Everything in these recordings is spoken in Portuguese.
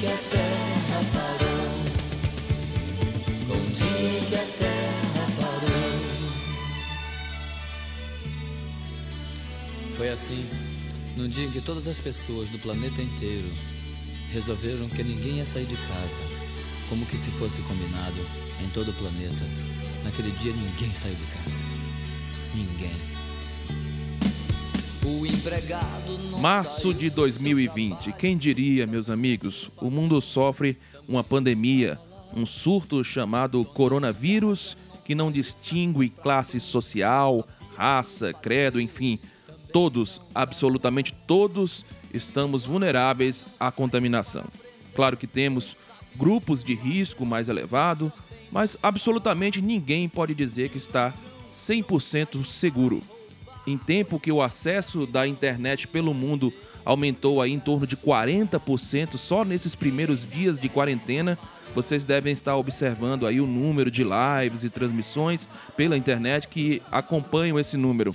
que a terra parou. Dia que a terra parou. Foi assim, num dia em que todas as pessoas do planeta inteiro resolveram que ninguém ia sair de casa, como que se fosse combinado em todo o planeta. Naquele dia ninguém saiu de casa. Ninguém. Março de do 2020. Quem diria, meus amigos, o mundo sofre uma pandemia, um surto chamado coronavírus que não distingue classe social, raça, credo, enfim, todos, absolutamente todos, estamos vulneráveis à contaminação. Claro que temos grupos de risco mais elevado, mas absolutamente ninguém pode dizer que está 100% seguro em tempo que o acesso da internet pelo mundo aumentou aí em torno de 40% só nesses primeiros dias de quarentena, vocês devem estar observando aí o número de lives e transmissões pela internet que acompanham esse número.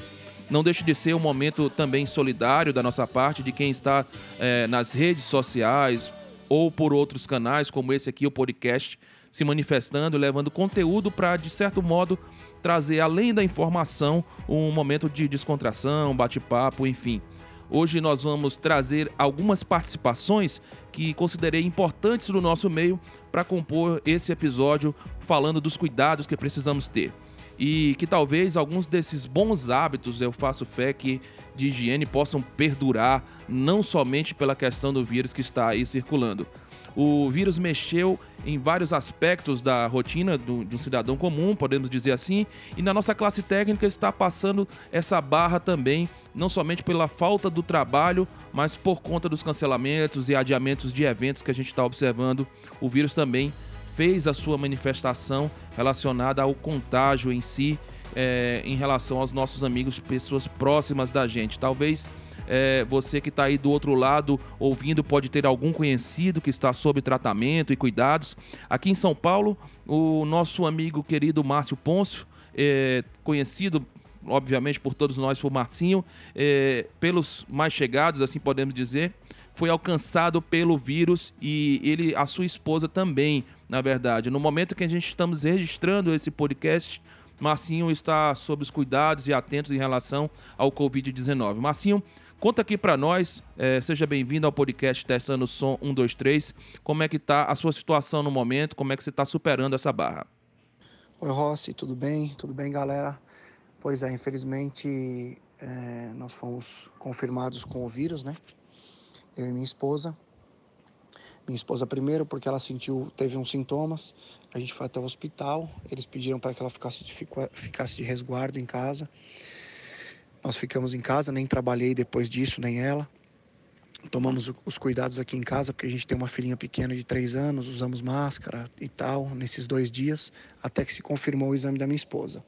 Não deixe de ser um momento também solidário da nossa parte, de quem está eh, nas redes sociais ou por outros canais, como esse aqui, o podcast, se manifestando, levando conteúdo para, de certo modo, trazer, além da informação, um momento de descontração, bate-papo, enfim. Hoje nós vamos trazer algumas participações que considerei importantes no nosso meio para compor esse episódio falando dos cuidados que precisamos ter. E que talvez alguns desses bons hábitos, eu faço fé que de higiene possam perdurar, não somente pela questão do vírus que está aí circulando. O vírus mexeu em vários aspectos da rotina do, de um cidadão comum, podemos dizer assim, e na nossa classe técnica está passando essa barra também, não somente pela falta do trabalho, mas por conta dos cancelamentos e adiamentos de eventos que a gente está observando. O vírus também fez a sua manifestação relacionada ao contágio em si, é, em relação aos nossos amigos, pessoas próximas da gente. Talvez é, você que está aí do outro lado ouvindo pode ter algum conhecido que está sob tratamento e cuidados. Aqui em São Paulo, o nosso amigo querido Márcio Pôncio, é, conhecido obviamente por todos nós por Marcinho, é, pelos mais chegados, assim podemos dizer, foi alcançado pelo vírus e ele, a sua esposa também, na verdade. No momento que a gente estamos registrando esse podcast, Marcinho está sob os cuidados e atentos em relação ao Covid-19. Marcinho, conta aqui para nós, é, seja bem-vindo ao podcast Testando o Som 123, como é que está a sua situação no momento, como é que você está superando essa barra? Oi Rossi, tudo bem? Tudo bem, galera? Pois é, infelizmente é, nós fomos confirmados com o vírus, né? Eu e minha esposa. Minha esposa primeiro, porque ela sentiu, teve uns sintomas. A gente foi até o hospital. Eles pediram para que ela ficasse de, ficasse de resguardo em casa. Nós ficamos em casa, nem trabalhei depois disso, nem ela. Tomamos os cuidados aqui em casa, porque a gente tem uma filhinha pequena de três anos, usamos máscara e tal, nesses dois dias, até que se confirmou o exame da minha esposa.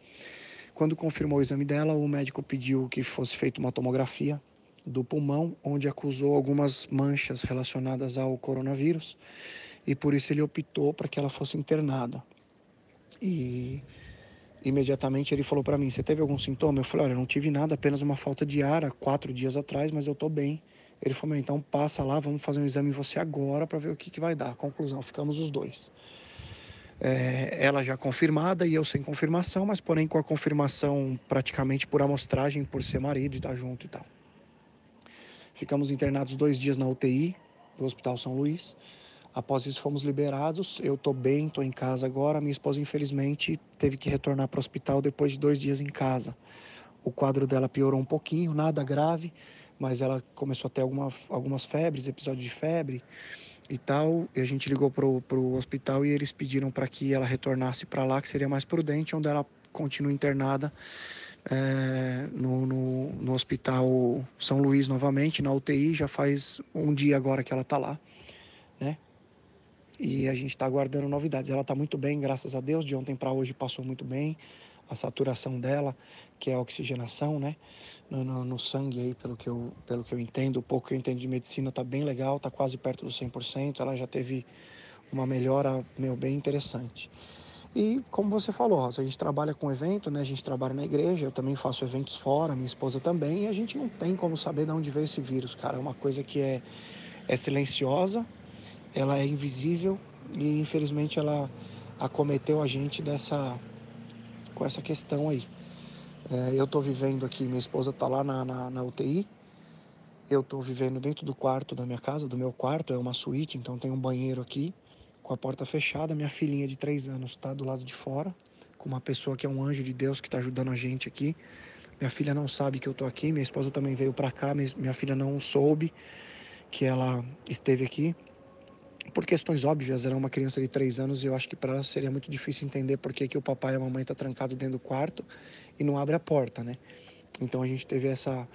Quando confirmou o exame dela, o médico pediu que fosse feita uma tomografia do pulmão, onde acusou algumas manchas relacionadas ao coronavírus e por isso ele optou para que ela fosse internada. E imediatamente ele falou para mim: Você teve algum sintoma? Eu falei: Olha, não tive nada, apenas uma falta de ar há quatro dias atrás, mas eu estou bem. Ele falou: Então passa lá, vamos fazer um exame em você agora para ver o que, que vai dar. Conclusão: ficamos os dois. É, ela já confirmada e eu sem confirmação, mas porém com a confirmação praticamente por amostragem, por ser marido e estar tá junto e tal. Ficamos internados dois dias na UTI do Hospital São Luís. Após isso, fomos liberados. Eu estou bem, estou em casa agora. Minha esposa, infelizmente, teve que retornar para o hospital depois de dois dias em casa. O quadro dela piorou um pouquinho, nada grave, mas ela começou a ter alguma, algumas febres, episódio de febre e tal. E a gente ligou para o hospital e eles pediram para que ela retornasse para lá, que seria mais prudente, onde ela continua internada é, no, no, no, Hospital São Luís novamente, na UTI, já faz um dia agora que ela está lá, né? E a gente está aguardando novidades. Ela está muito bem, graças a Deus. De ontem para hoje passou muito bem. A saturação dela, que é a oxigenação, né? No, no, no, sangue aí, pelo que, eu, pelo que eu entendo, o pouco que eu entendo de medicina está bem legal, está quase perto do 100%. Ela já teve uma melhora, meu, bem interessante. E como você falou, a gente trabalha com evento, né? A gente trabalha na igreja, eu também faço eventos fora, minha esposa também, e a gente não tem como saber de onde veio esse vírus, cara. É uma coisa que é, é silenciosa, ela é invisível e infelizmente ela acometeu a gente dessa com essa questão aí. É, eu estou vivendo aqui, minha esposa está lá na, na, na UTI, eu estou vivendo dentro do quarto da minha casa, do meu quarto, é uma suíte, então tem um banheiro aqui, com a porta fechada. Minha filhinha de três anos está do lado de fora, com uma pessoa que é um anjo de Deus que está ajudando a gente aqui. Minha filha não sabe que eu estou aqui, minha esposa também veio para cá, minha filha não soube que ela esteve aqui. Por questões óbvias, ela é uma criança de três anos e eu acho que para ela seria muito difícil entender por que, que o papai e a mamãe estão tá trancado dentro do quarto e não abre a porta, né? Então a gente teve essa,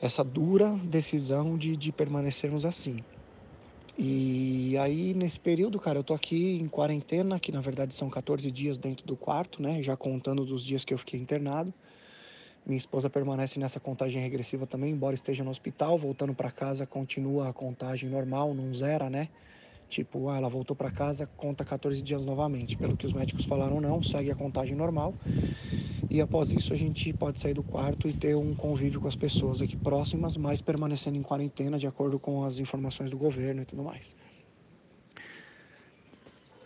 essa dura decisão de, de permanecermos assim. E aí, nesse período, cara, eu tô aqui em quarentena, que na verdade são 14 dias dentro do quarto, né? Já contando dos dias que eu fiquei internado. Minha esposa permanece nessa contagem regressiva também, embora esteja no hospital. Voltando para casa, continua a contagem normal, não zera, né? Tipo, ah, ela voltou para casa, conta 14 dias novamente. Pelo que os médicos falaram, não, segue a contagem normal. E após isso, a gente pode sair do quarto e ter um convívio com as pessoas aqui próximas, mas permanecendo em quarentena, de acordo com as informações do governo e tudo mais.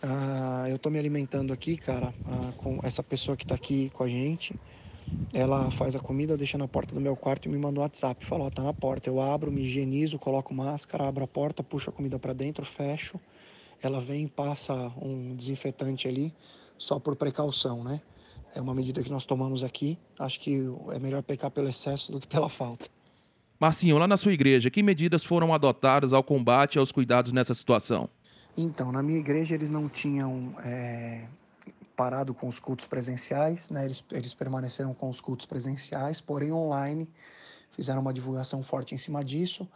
Ah, eu tô me alimentando aqui, cara, ah, com essa pessoa que tá aqui com a gente. Ela faz a comida, deixa na porta do meu quarto e me manda um WhatsApp. Falou, tá na porta. Eu abro, me higienizo, coloco máscara, abro a porta, puxo a comida para dentro, fecho. Ela vem, passa um desinfetante ali, só por precaução, né? É uma medida que nós tomamos aqui. Acho que é melhor pecar pelo excesso do que pela falta. Marcinho, lá na sua igreja, que medidas foram adotadas ao combate e aos cuidados nessa situação? Então, na minha igreja eles não tinham é, parado com os cultos presenciais, né? Eles, eles permaneceram com os cultos presenciais, porém online fizeram uma divulgação forte em cima disso,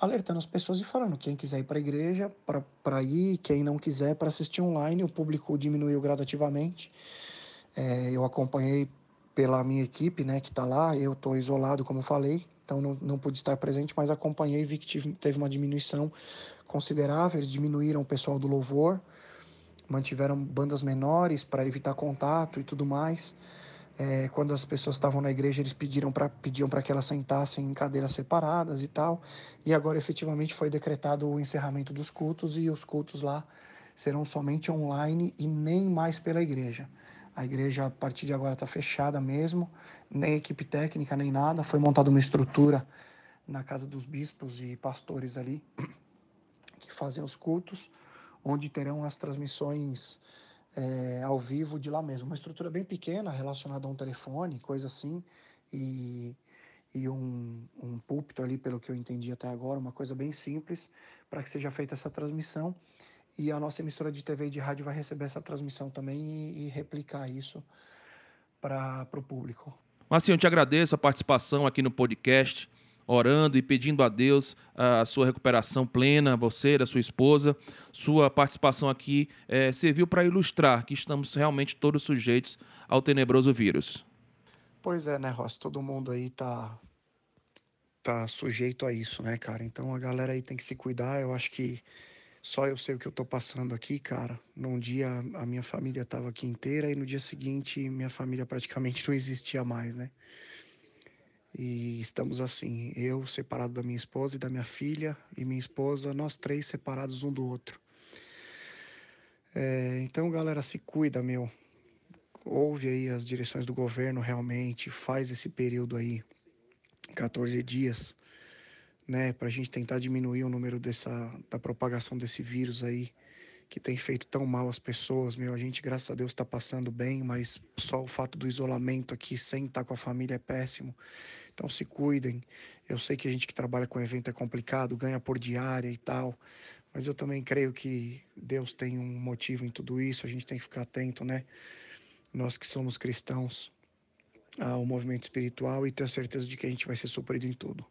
alertando as pessoas e falando quem quiser ir para a igreja para ir, quem não quiser para assistir online. O público diminuiu gradativamente. É, eu acompanhei pela minha equipe, né, que está lá. Eu estou isolado, como falei, então não, não pude estar presente, mas acompanhei e vi que tive, teve uma diminuição considerável. Eles diminuíram o pessoal do louvor mantiveram bandas menores para evitar contato e tudo mais. É, quando as pessoas estavam na igreja, eles pediram pra, pediam para que elas sentassem em cadeiras separadas e tal. E agora, efetivamente, foi decretado o encerramento dos cultos e os cultos lá serão somente online e nem mais pela igreja. A igreja, a partir de agora, está fechada mesmo, nem equipe técnica, nem nada. Foi montada uma estrutura na casa dos bispos e pastores ali que fazem os cultos onde terão as transmissões é, ao vivo de lá mesmo. Uma estrutura bem pequena, relacionada a um telefone, coisa assim, e, e um, um púlpito ali, pelo que eu entendi até agora, uma coisa bem simples, para que seja feita essa transmissão. E a nossa emissora de TV e de rádio vai receber essa transmissão também e, e replicar isso para o público. Marcinho, eu te agradeço a participação aqui no podcast orando e pedindo a Deus a sua recuperação plena, você, da sua esposa. Sua participação aqui é, serviu para ilustrar que estamos realmente todos sujeitos ao tenebroso vírus. Pois é, né, Ross? Todo mundo aí tá, tá sujeito a isso, né, cara? Então a galera aí tem que se cuidar. Eu acho que só eu sei o que eu tô passando aqui, cara. Num dia a minha família tava aqui inteira e no dia seguinte minha família praticamente não existia mais, né? E estamos assim, eu separado da minha esposa e da minha filha, e minha esposa, nós três separados um do outro. É, então, galera, se cuida, meu. Ouve aí as direções do governo realmente, faz esse período aí, 14 dias, né, para a gente tentar diminuir o número dessa, da propagação desse vírus aí, que tem feito tão mal às pessoas, meu. A gente, graças a Deus, está passando bem, mas só o fato do isolamento aqui, sem estar com a família, é péssimo. Então se cuidem. Eu sei que a gente que trabalha com evento é complicado, ganha por diária e tal, mas eu também creio que Deus tem um motivo em tudo isso, a gente tem que ficar atento, né? Nós que somos cristãos ao movimento espiritual e ter a certeza de que a gente vai ser suprido em tudo.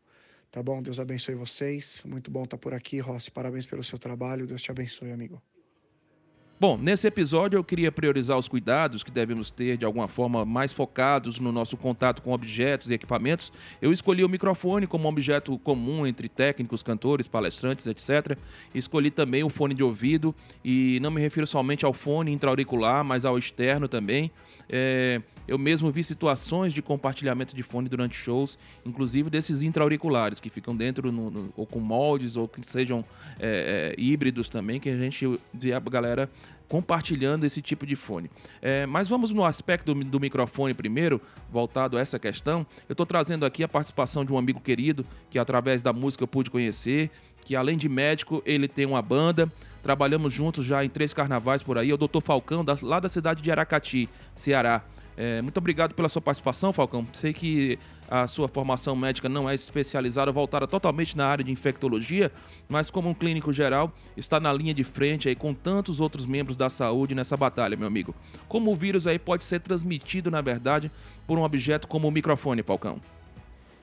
Tá bom? Deus abençoe vocês. Muito bom estar por aqui, Rossi. Parabéns pelo seu trabalho. Deus te abençoe, amigo. Bom, nesse episódio eu queria priorizar os cuidados que devemos ter de alguma forma mais focados no nosso contato com objetos e equipamentos. Eu escolhi o microfone como um objeto comum entre técnicos, cantores, palestrantes, etc. Escolhi também o fone de ouvido e não me refiro somente ao fone intra-auricular, mas ao externo também. É, eu mesmo vi situações de compartilhamento de fone durante shows, inclusive desses intra-auriculares que ficam dentro no, no, ou com moldes ou que sejam é, é, híbridos também, que a gente a galera compartilhando esse tipo de fone. É, mas vamos no aspecto do, do, microfone primeiro, voltado a essa questão. Eu estou trazendo aqui a participação de um amigo querido que através da música eu pude conhecer, que além de médico ele tem uma banda. Trabalhamos juntos já em três carnavais por aí. É o Dr. Falcão, da, lá da cidade de Aracati, Ceará. É, muito obrigado pela sua participação, Falcão. Sei que a sua formação médica não é especializada, voltada totalmente na área de infectologia, mas como um clínico geral, está na linha de frente aí com tantos outros membros da saúde nessa batalha, meu amigo. Como o vírus aí pode ser transmitido, na verdade, por um objeto como o microfone, Falcão?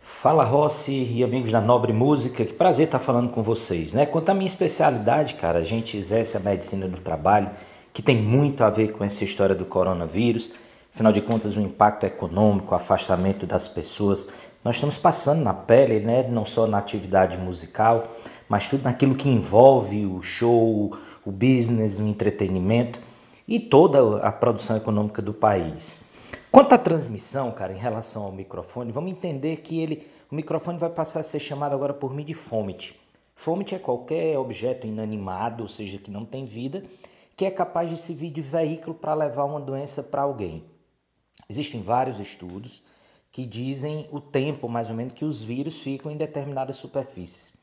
Fala Rossi e amigos da Nobre Música, que prazer estar falando com vocês, né? Quanto à minha especialidade, cara, a gente exerce a medicina do trabalho, que tem muito a ver com essa história do coronavírus. Afinal de contas, o impacto econômico, o afastamento das pessoas, nós estamos passando na pele, né? não só na atividade musical, mas tudo naquilo que envolve o show, o business, o entretenimento e toda a produção econômica do país. Quanto à transmissão, cara, em relação ao microfone, vamos entender que ele, o microfone vai passar a ser chamado agora por mim de FOMIT. FOMIT é qualquer objeto inanimado, ou seja, que não tem vida, que é capaz de servir de veículo para levar uma doença para alguém. Existem vários estudos que dizem o tempo mais ou menos que os vírus ficam em determinadas superfícies.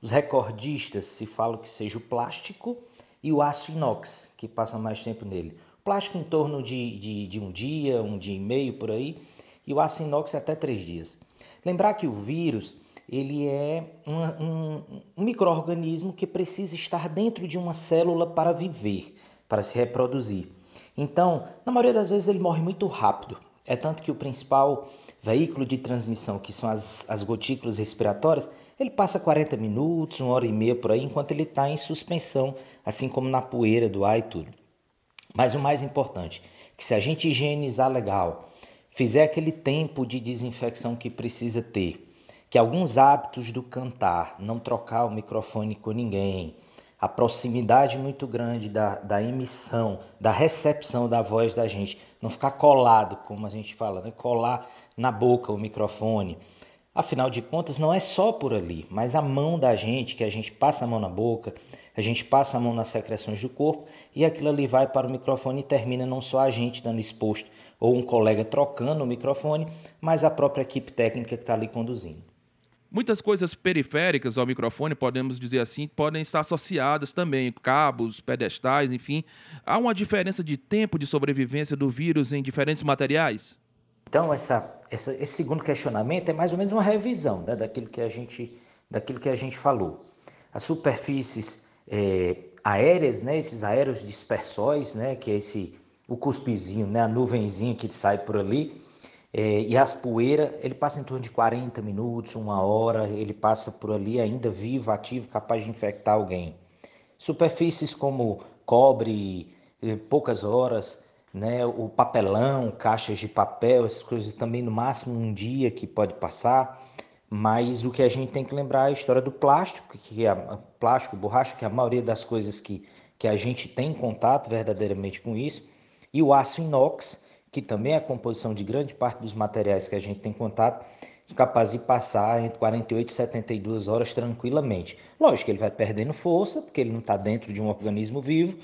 Os recordistas se falam que seja o plástico e o aço inox, que passa mais tempo nele. O plástico em torno de, de, de um dia, um dia e meio por aí, e o aço inox até três dias. Lembrar que o vírus ele é um, um, um microorganismo que precisa estar dentro de uma célula para viver, para se reproduzir. Então, na maioria das vezes ele morre muito rápido. É tanto que o principal veículo de transmissão, que são as, as gotículas respiratórias, ele passa 40 minutos, uma hora e meia por aí, enquanto ele está em suspensão, assim como na poeira do ar e tudo. Mas o mais importante, que se a gente higienizar legal, fizer aquele tempo de desinfecção que precisa ter, que alguns hábitos do cantar, não trocar o microfone com ninguém, a proximidade muito grande da, da emissão, da recepção da voz da gente, não ficar colado, como a gente fala, né? colar na boca o microfone. Afinal de contas, não é só por ali, mas a mão da gente, que a gente passa a mão na boca, a gente passa a mão nas secreções do corpo e aquilo ali vai para o microfone e termina não só a gente dando exposto ou um colega trocando o microfone, mas a própria equipe técnica que está ali conduzindo. Muitas coisas periféricas ao microfone, podemos dizer assim, podem estar associadas também, cabos, pedestais, enfim. Há uma diferença de tempo de sobrevivência do vírus em diferentes materiais? Então, essa, essa, esse segundo questionamento é mais ou menos uma revisão né, daquilo, que a gente, daquilo que a gente falou. As superfícies é, aéreas, né, esses aéreos dispersóis, né, que é esse, o cuspizinho, né, a nuvenzinha que sai por ali, é, e as poeiras, ele passa em torno de 40 minutos, uma hora, ele passa por ali ainda vivo, ativo, capaz de infectar alguém. Superfícies como cobre, eh, poucas horas, né, o papelão, caixas de papel, essas coisas também no máximo um dia que pode passar. Mas o que a gente tem que lembrar é a história do plástico, que é plástico, borracha, que é a maioria das coisas que, que a gente tem contato verdadeiramente com isso, e o aço inox, que também é a composição de grande parte dos materiais que a gente tem contato, capaz de passar entre 48 e 72 horas tranquilamente. Lógico ele vai perdendo força, porque ele não está dentro de um organismo vivo,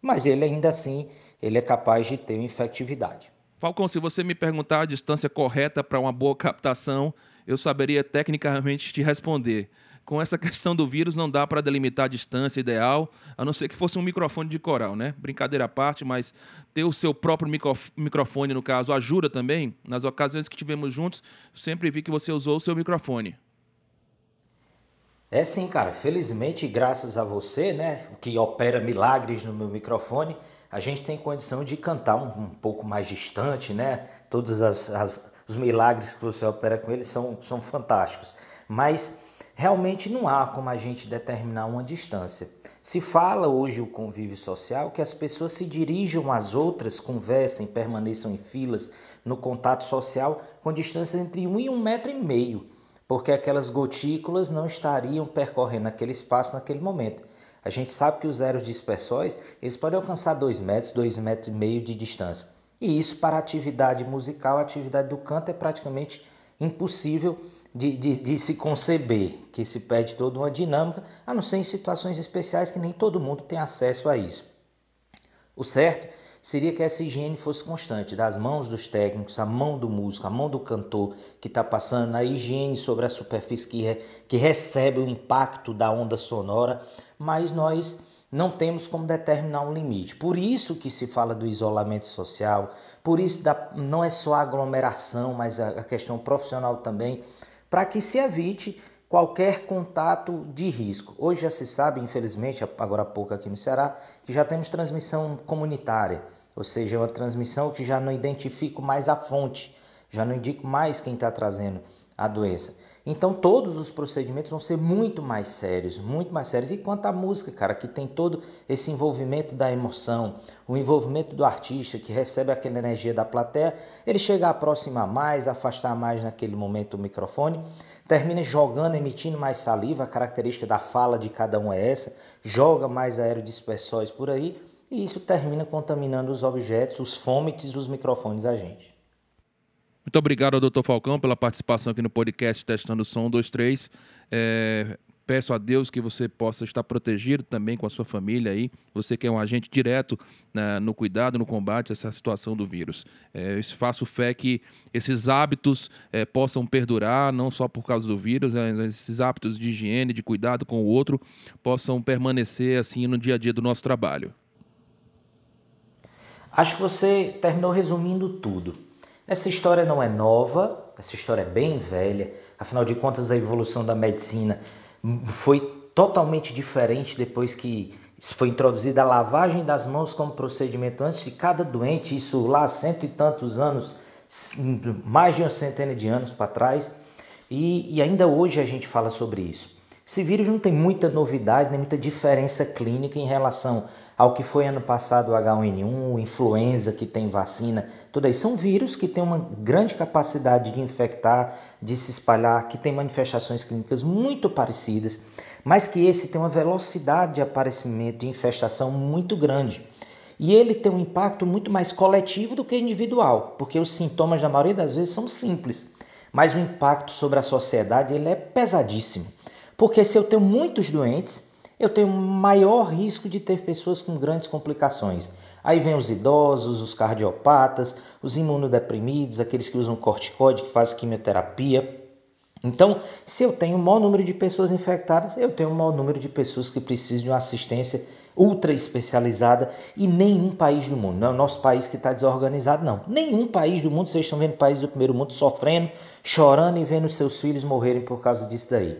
mas ele ainda assim ele é capaz de ter infectividade. Falcão, se você me perguntar a distância correta para uma boa captação, eu saberia tecnicamente te responder com essa questão do vírus não dá para delimitar a distância ideal, a não ser que fosse um microfone de coral, né? Brincadeira à parte, mas ter o seu próprio microfone, no caso, ajuda também. Nas ocasiões que tivemos juntos, sempre vi que você usou o seu microfone. É sim, cara. Felizmente, graças a você, né, que opera milagres no meu microfone, a gente tem condição de cantar um, um pouco mais distante, né? Todos as, as, os milagres que você opera com ele são, são fantásticos. Mas realmente não há como a gente determinar uma distância. Se fala hoje o convívio social que as pessoas se dirijam às outras, conversem, permaneçam em filas no contato social com distância entre um e um metro e meio, porque aquelas gotículas não estariam percorrendo aquele espaço naquele momento. A gente sabe que os aeros dispersóis eles podem alcançar dois metros, dois metros e meio de distância. E isso para a atividade musical, a atividade do canto é praticamente impossível de, de, de, se conceber, que se perde toda uma dinâmica, a não ser em situações especiais que nem todo mundo tem acesso a isso. O certo seria que essa higiene fosse constante, das mãos dos técnicos, a mão do músico, a mão do cantor que está passando, a higiene sobre a superfície que, re, que recebe o impacto da onda sonora, mas nós não temos como determinar um limite. Por isso que se fala do isolamento social, por isso da, não é só a aglomeração, mas a, a questão profissional também, para que se evite qualquer contato de risco. Hoje já se sabe, infelizmente, agora há pouco aqui no Ceará, que já temos transmissão comunitária, ou seja, uma transmissão que já não identifico mais a fonte, já não indico mais quem está trazendo a doença. Então todos os procedimentos vão ser muito mais sérios, muito mais sérios. E quanto à música, cara, que tem todo esse envolvimento da emoção, o envolvimento do artista que recebe aquela energia da plateia, ele chega a aproximar mais, afastar mais naquele momento o microfone, termina jogando, emitindo mais saliva, a característica da fala de cada um é essa, joga mais aerodispersóis por aí, e isso termina contaminando os objetos, os fômites, os microfones a gente. Muito obrigado ao Dr. Falcão pela participação aqui no podcast Testando Som 23. É, peço a Deus que você possa estar protegido também com a sua família aí. Você que é um agente direto né, no cuidado, no combate a essa situação do vírus. É, faço fé que esses hábitos é, possam perdurar, não só por causa do vírus, mas esses hábitos de higiene, de cuidado com o outro, possam permanecer assim no dia a dia do nosso trabalho. Acho que você terminou resumindo tudo. Essa história não é nova, essa história é bem velha, afinal de contas, a evolução da medicina foi totalmente diferente depois que foi introduzida a lavagem das mãos como procedimento antes de cada doente, isso lá há cento e tantos anos, mais de uma centena de anos para trás, e, e ainda hoje a gente fala sobre isso. Esse vírus não tem muita novidade, nem muita diferença clínica em relação ao que foi ano passado o H1N1, o influenza que tem vacina, tudo isso são vírus que têm uma grande capacidade de infectar, de se espalhar, que têm manifestações clínicas muito parecidas, mas que esse tem uma velocidade de aparecimento, de infestação muito grande. E ele tem um impacto muito mais coletivo do que individual, porque os sintomas, na maioria das vezes, são simples, mas o impacto sobre a sociedade ele é pesadíssimo. Porque se eu tenho muitos doentes, eu tenho maior risco de ter pessoas com grandes complicações. Aí vem os idosos, os cardiopatas, os imunodeprimidos, aqueles que usam corticoide, que fazem quimioterapia. Então, se eu tenho um maior número de pessoas infectadas, eu tenho um maior número de pessoas que precisam de uma assistência ultra especializada e nenhum país do mundo, não é o nosso país que está desorganizado, não. Nenhum país do mundo, vocês estão vendo países do primeiro mundo sofrendo, chorando e vendo seus filhos morrerem por causa disso daí.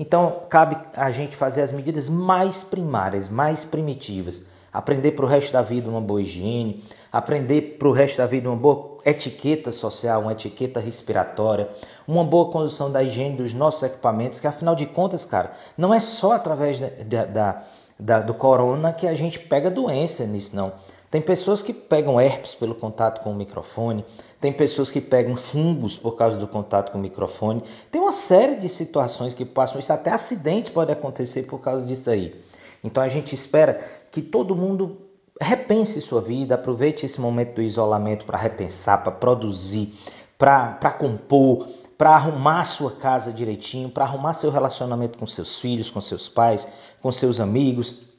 Então, cabe a gente fazer as medidas mais primárias, mais primitivas. Aprender para o resto da vida uma boa higiene, aprender para o resto da vida uma boa etiqueta social, uma etiqueta respiratória, uma boa condução da higiene dos nossos equipamentos, que afinal de contas, cara, não é só através da, da, da do corona que a gente pega doença nisso, não. Tem pessoas que pegam herpes pelo contato com o microfone, tem pessoas que pegam fungos por causa do contato com o microfone. Tem uma série de situações que passam isso, até acidentes podem acontecer por causa disso aí. Então a gente espera que todo mundo repense sua vida, aproveite esse momento do isolamento para repensar, para produzir, para compor, para arrumar sua casa direitinho, para arrumar seu relacionamento com seus filhos, com seus pais, com seus amigos,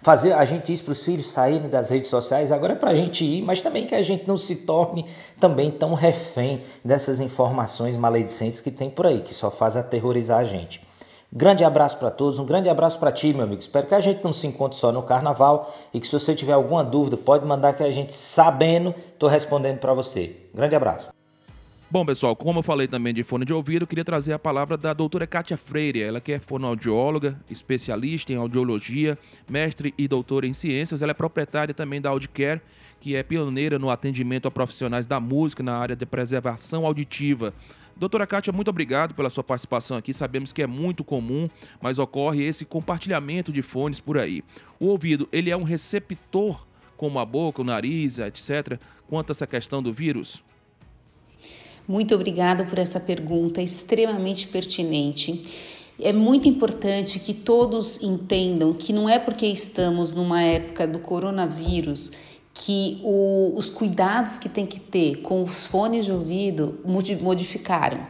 fazer a gente diz para os filhos saírem das redes sociais, agora é para a gente ir, mas também que a gente não se torne também tão refém dessas informações maledicentes que tem por aí, que só faz aterrorizar a gente. Grande abraço para todos, um grande abraço para ti, meu amigo. Espero que a gente não se encontre só no carnaval e que se você tiver alguma dúvida, pode mandar que a gente, sabendo, estou respondendo para você. Grande abraço. Bom, pessoal, como eu falei também de fone de ouvido, eu queria trazer a palavra da doutora Kátia Freire. Ela que é fonoaudióloga, especialista em audiologia, mestre e doutora em ciências. Ela é proprietária também da Audicare, que é pioneira no atendimento a profissionais da música na área de preservação auditiva. Doutora Kátia, muito obrigado pela sua participação aqui. Sabemos que é muito comum, mas ocorre esse compartilhamento de fones por aí. O ouvido, ele é um receptor como a boca, o nariz, etc., quanto a essa questão do vírus? Muito obrigada por essa pergunta extremamente pertinente. É muito importante que todos entendam que não é porque estamos numa época do coronavírus que o, os cuidados que tem que ter com os fones de ouvido modificaram.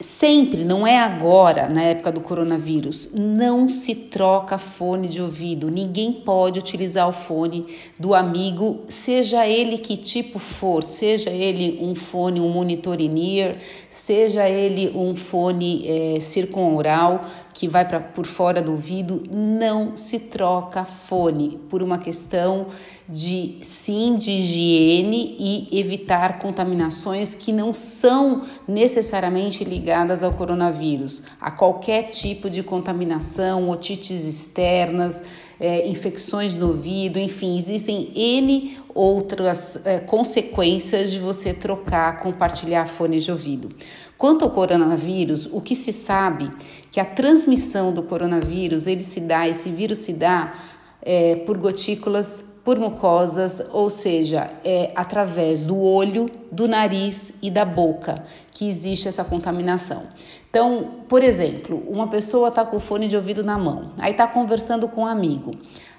Sempre, não é agora, na época do coronavírus, não se troca fone de ouvido. Ninguém pode utilizar o fone do amigo, seja ele que tipo for, seja ele um fone, um monitor in-ear, seja ele um fone é, circunaural que vai para por fora do ouvido, não se troca fone por uma questão de sim de higiene e evitar contaminações que não são necessariamente ligadas ao coronavírus, a qualquer tipo de contaminação, otites externas, é, infecções no ouvido, enfim, existem N outras é, consequências de você trocar, compartilhar fones de ouvido. Quanto ao coronavírus, o que se sabe que a transmissão do coronavírus, ele se dá, esse vírus se dá é, por gotículas por mucosas, ou seja, é através do olho, do nariz e da boca que existe essa contaminação. Então, por exemplo, uma pessoa está com o fone de ouvido na mão, aí está conversando com um amigo.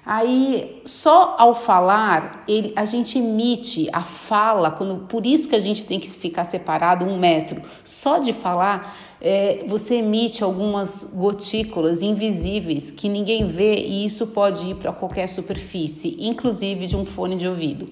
Aí, só ao falar, ele, a gente emite a fala, quando, por isso que a gente tem que ficar separado um metro. Só de falar, é, você emite algumas gotículas invisíveis que ninguém vê e isso pode ir para qualquer superfície, inclusive de um fone de ouvido.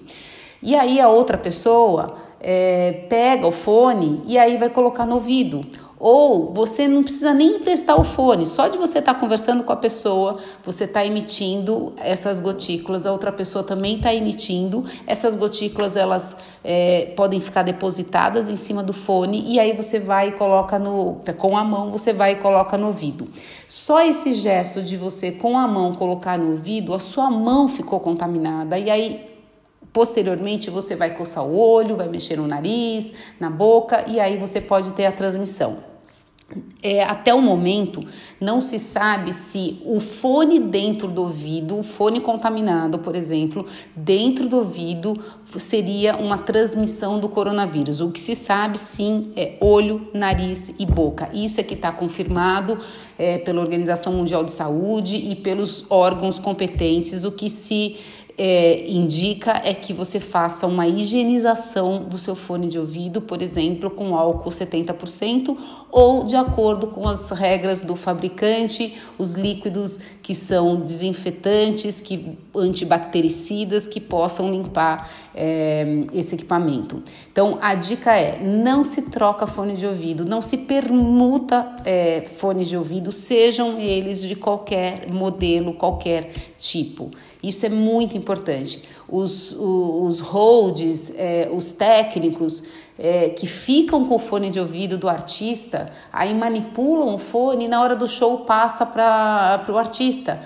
E aí a outra pessoa é, pega o fone e aí vai colocar no ouvido. Ou você não precisa nem emprestar o fone, só de você estar tá conversando com a pessoa, você está emitindo essas gotículas, a outra pessoa também está emitindo. Essas gotículas elas é, podem ficar depositadas em cima do fone e aí você vai e coloca no com a mão, você vai e coloca no ouvido. Só esse gesto de você com a mão colocar no ouvido, a sua mão ficou contaminada e aí Posteriormente, você vai coçar o olho, vai mexer no nariz, na boca e aí você pode ter a transmissão. É, até o momento, não se sabe se o fone dentro do ouvido, o fone contaminado, por exemplo, dentro do ouvido, seria uma transmissão do coronavírus. O que se sabe sim é olho, nariz e boca. Isso é que está confirmado é, pela Organização Mundial de Saúde e pelos órgãos competentes. O que se é, indica é que você faça uma higienização do seu fone de ouvido, por exemplo, com álcool 70% ou de acordo com as regras do fabricante, os líquidos que são desinfetantes, que antibactericidas que possam limpar é, esse equipamento. Então a dica é: não se troca fone de ouvido, não se permuta é, fones de ouvido, sejam eles de qualquer modelo, qualquer tipo. Isso é muito importante. Os, os, os holds, é, os técnicos é, que ficam com o fone de ouvido do artista, aí manipulam o fone e na hora do show passa para o artista.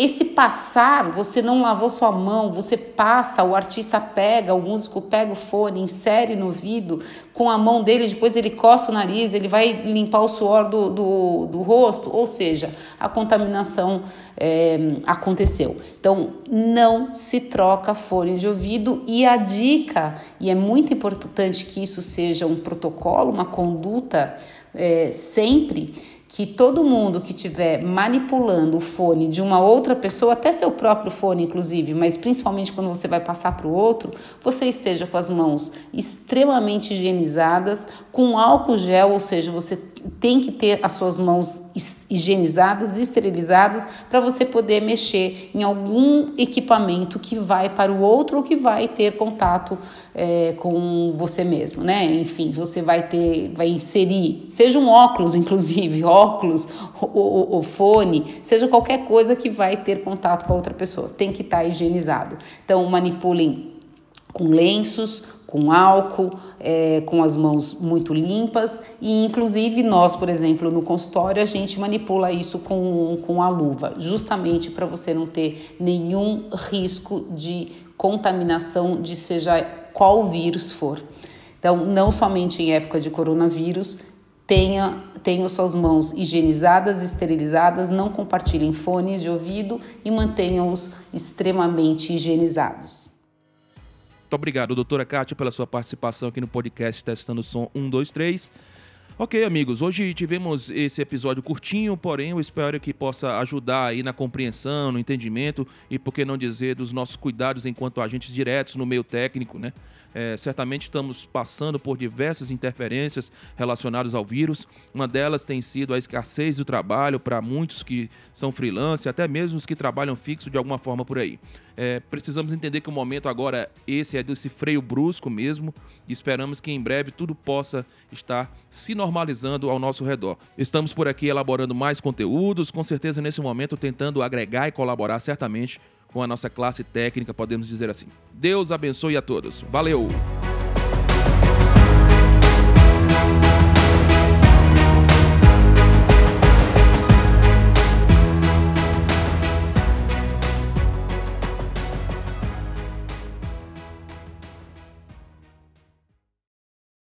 Esse passar, você não lavou sua mão, você passa, o artista pega, o músico pega o fone, insere no ouvido com a mão dele, depois ele coça o nariz, ele vai limpar o suor do, do, do rosto, ou seja, a contaminação é, aconteceu. Então, não se troca fone de ouvido e a dica, e é muito importante que isso seja um protocolo, uma conduta é, sempre que todo mundo que estiver manipulando o fone de uma outra pessoa, até seu próprio fone, inclusive, mas principalmente quando você vai passar para o outro, você esteja com as mãos extremamente higienizadas, com álcool gel, ou seja, você tem que ter as suas mãos higienizadas, esterilizadas, para você poder mexer em algum equipamento que vai para o outro ou que vai ter contato é, com você mesmo, né? Enfim, você vai ter, vai inserir, seja um óculos, inclusive, óculos, o, o fone, seja qualquer coisa que vai ter contato com a outra pessoa, tem que estar tá higienizado. Então, manipulem com lenços, com álcool, é, com as mãos muito limpas e inclusive nós, por exemplo, no consultório a gente manipula isso com, com a luva, justamente para você não ter nenhum risco de contaminação de seja qual vírus for. Então, não somente em época de coronavírus, tenha, tenham suas mãos higienizadas, esterilizadas, não compartilhem fones de ouvido e mantenham-os extremamente higienizados. Muito obrigado, doutora Kátia, pela sua participação aqui no podcast Testando Som 123. Ok, amigos, hoje tivemos esse episódio curtinho, porém eu espero que possa ajudar aí na compreensão, no entendimento e, por que não dizer, dos nossos cuidados enquanto agentes diretos no meio técnico, né? É, certamente estamos passando por diversas interferências relacionadas ao vírus. Uma delas tem sido a escassez do trabalho para muitos que são freelance, até mesmo os que trabalham fixo de alguma forma por aí. É, precisamos entender que o momento agora esse é desse freio brusco mesmo e esperamos que em breve tudo possa estar se normalizando ao nosso redor. Estamos por aqui elaborando mais conteúdos, com certeza nesse momento tentando agregar e colaborar certamente com a nossa classe técnica, podemos dizer assim. Deus abençoe a todos. Valeu!